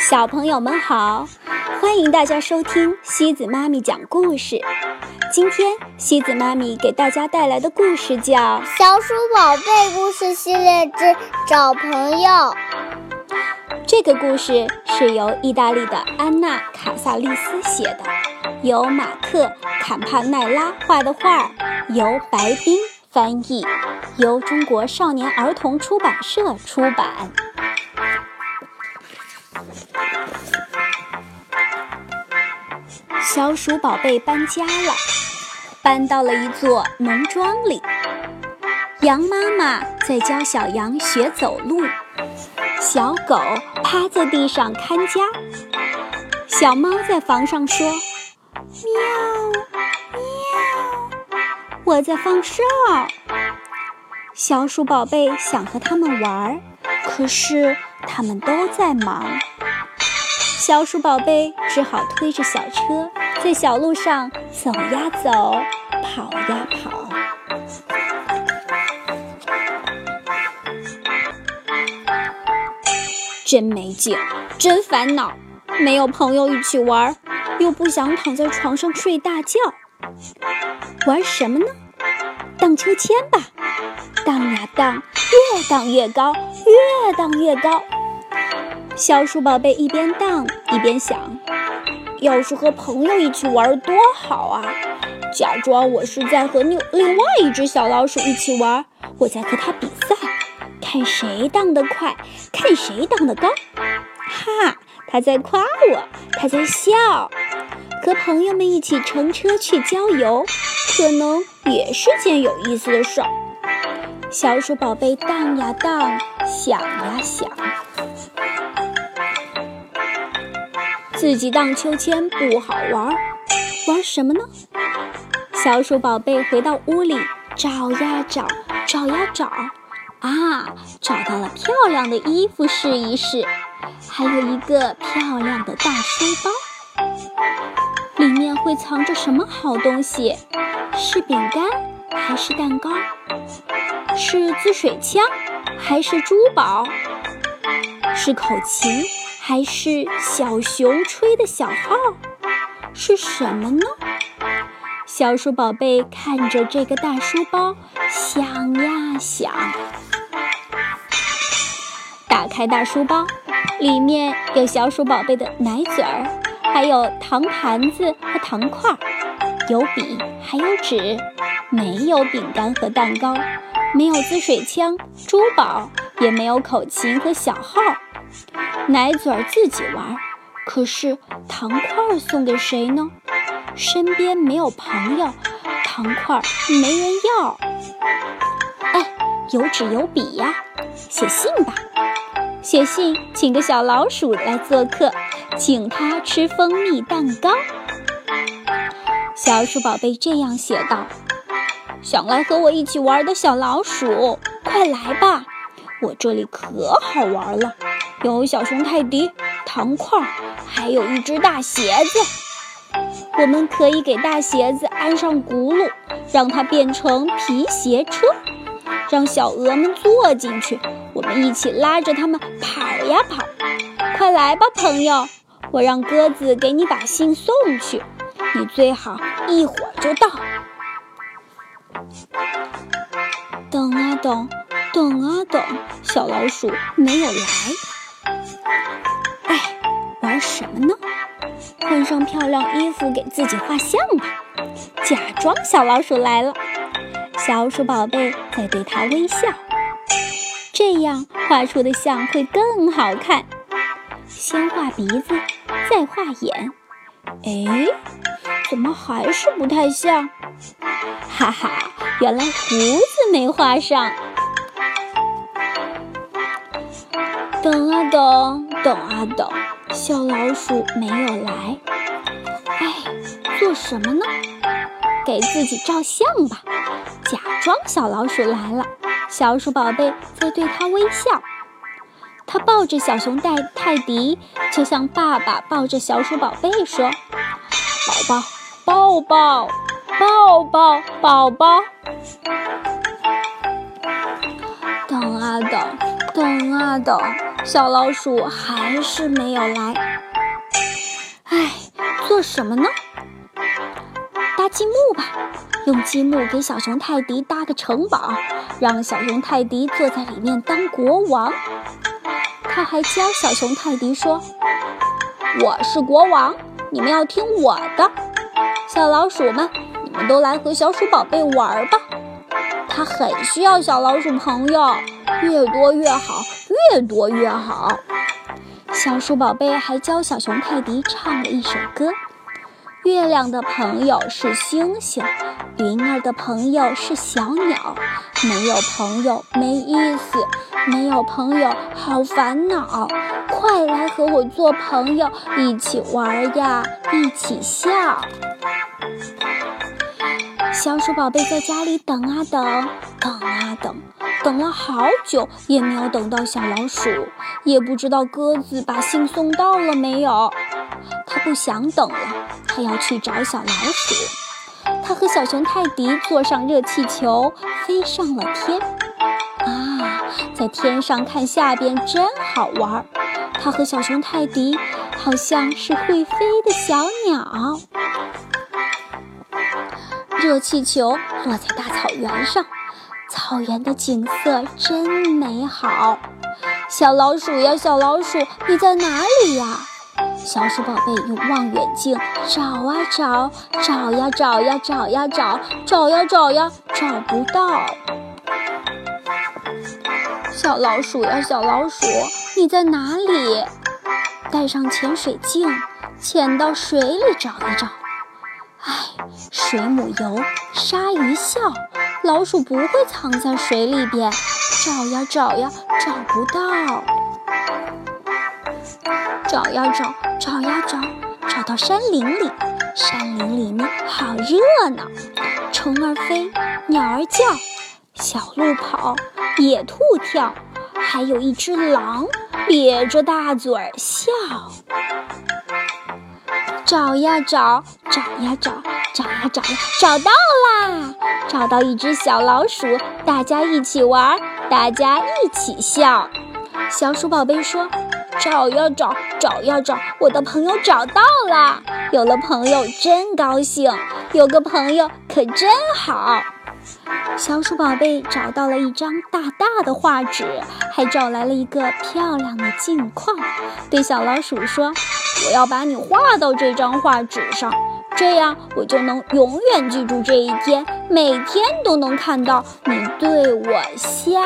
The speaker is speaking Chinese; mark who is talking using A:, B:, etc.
A: 小朋友们好，欢迎大家收听西子妈咪讲故事。今天西子妈咪给大家带来的故事叫《
B: 小鼠宝贝故事系列之找朋友》。
A: 这个故事是由意大利的安娜·卡萨利斯写的，由马克·坎帕奈拉画的画，由白冰翻译，由中国少年儿童出版社出版。小鼠宝贝搬家了，搬到了一座农庄里。羊妈妈在教小羊学走路，小狗趴在地上看家，小猫在房上说：“喵喵，我在放哨。”小鼠宝贝想和它们玩，可是它们都在忙。小鼠宝贝只好推着小车，在小路上走呀走，跑呀跑。真没劲，真烦恼，没有朋友一起玩，又不想躺在床上睡大觉。玩什么呢？荡秋千吧，荡呀荡，越荡越高，越荡越高。小鼠宝贝一边荡一边想：要是和朋友一起玩多好啊！假装我是在和另另外一只小老鼠一起玩，我在和它比赛，看谁荡得快，看谁荡得高。哈，它在夸我，它在笑。和朋友们一起乘车去郊游，可能也是件有意思的事儿。小鼠宝贝荡呀荡，想呀想。自己荡秋千不好玩，玩什么呢？小鼠宝贝回到屋里，找呀找，找呀找，啊，找到了漂亮的衣服试一试，还有一个漂亮的大书包，里面会藏着什么好东西？是饼干还是蛋糕？是滋水枪还是珠宝？是口琴？还是小熊吹的小号，是什么呢？小鼠宝贝看着这个大书包，想呀想。打开大书包，里面有小鼠宝贝的奶嘴儿，还有糖盘子和糖块儿，有笔，还有纸，没有饼干和蛋糕，没有滋水枪、珠宝，也没有口琴和小号。奶嘴儿自己玩，可是糖块送给谁呢？身边没有朋友，糖块没人要。哎，有纸有笔呀，写信吧。写信请个小老鼠来做客，请他吃蜂蜜蛋糕。小鼠宝贝这样写道：“想来和我一起玩的小老鼠，快来吧，我这里可好玩了。”有小熊泰迪、糖块，还有一只大鞋子。我们可以给大鞋子安上轱辘，让它变成皮鞋车，让小鹅们坐进去，我们一起拉着它们跑呀跑。快来吧，朋友，我让鸽子给你把信送去，你最好一会儿就到。等啊等，等啊等，小老鼠没有来。哎，玩什么呢？换上漂亮衣服给自己画像吧，假装小老鼠来了。小鼠宝贝在对它微笑，这样画出的像会更好看。先画鼻子，再画眼。哎，怎么还是不太像？哈哈，原来胡子没画上。等啊等，等啊等。小老鼠没有来，哎，做什么呢？给自己照相吧，假装小老鼠来了。小鼠宝贝在对它微笑，它抱着小熊戴泰迪，就像爸爸抱着小鼠宝贝说：“宝宝，抱抱，抱抱，宝宝。”等啊等，等啊等。小老鼠还是没有来。唉，做什么呢？搭积木吧，用积木给小熊泰迪搭个城堡，让小熊泰迪坐在里面当国王。他还教小熊泰迪说：“我是国王，你们要听我的。”小老鼠们，你们都来和小鼠宝贝玩吧。他很需要小老鼠朋友，越多越好，越多越好。小鼠宝贝还教小熊泰迪唱了一首歌。月亮的朋友是星星，云儿的朋友是小鸟。没有朋友没意思，没有朋友好烦恼。快来和我做朋友，一起玩呀，一起笑。小鼠宝贝在家里等啊等，等啊等，等了好久也没有等到小老鼠，也不知道鸽子把信送到了没有。他不想等了。他要去找小老鼠。他和小熊泰迪坐上热气球，飞上了天。啊，在天上看下边真好玩。他和小熊泰迪好像是会飞的小鸟。热气球落在大草原上，草原的景色真美好。小老鼠呀，小老鼠，你在哪里呀？小鼠宝贝用望远镜找啊找，找呀找呀找呀找，找呀找呀找不到。小老鼠呀，小老鼠，你在哪里？带上潜水镜，潜到水里找一找。唉，水母游，鲨鱼笑，老鼠不会藏在水里边。找呀找呀找不到。找呀找，找呀找，找到山林里。山林里面好热闹，虫儿飞，鸟儿叫，小鹿跑，野兔跳，还有一只狼咧着大嘴笑。找呀找，找呀找，找呀找呀，找到啦！找到一只小老鼠，大家一起玩，大家一起笑。小鼠宝贝说。找呀找，找呀找，我的朋友找到了，有了朋友真高兴，有个朋友可真好。小鼠宝贝找到了一张大大的画纸，还找来了一个漂亮的镜框，对小老鼠说：“我要把你画到这张画纸上，这样我就能永远记住这一天，每天都能看到你对我笑。”